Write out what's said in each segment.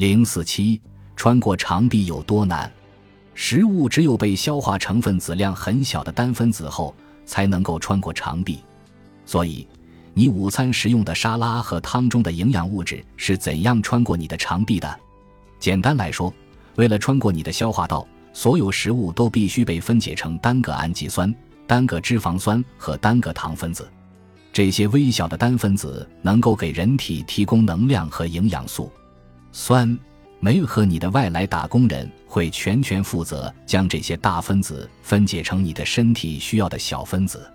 零四七，穿过肠壁有多难？食物只有被消化成分子量很小的单分子后，才能够穿过肠壁。所以，你午餐食用的沙拉和汤中的营养物质是怎样穿过你的肠壁的？简单来说，为了穿过你的消化道，所有食物都必须被分解成单个氨基酸、单个脂肪酸和单个糖分子。这些微小的单分子能够给人体提供能量和营养素。酸。酶和你的外来打工人会全权负责将这些大分子分解成你的身体需要的小分子，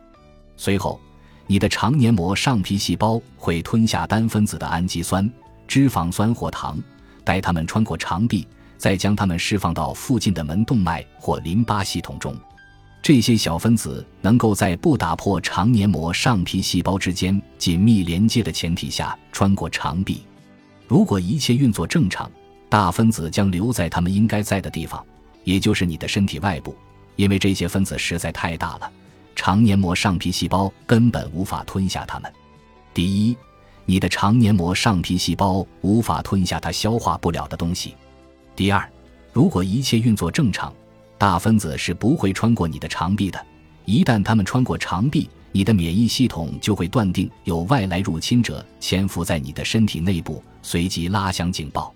随后，你的肠黏膜上皮细胞会吞下单分子的氨基酸、脂肪酸或糖，带它们穿过肠壁，再将它们释放到附近的门动脉或淋巴系统中。这些小分子能够在不打破肠黏膜上皮细胞之间紧密连接的前提下穿过肠壁。如果一切运作正常，大分子将留在它们应该在的地方，也就是你的身体外部，因为这些分子实在太大了，肠黏膜上皮细胞根本无法吞下它们。第一，你的肠黏膜上皮细胞无法吞下它消化不了的东西；第二，如果一切运作正常，大分子是不会穿过你的肠壁的。一旦它们穿过肠壁，你的免疫系统就会断定有外来入侵者潜伏在你的身体内部，随即拉响警报。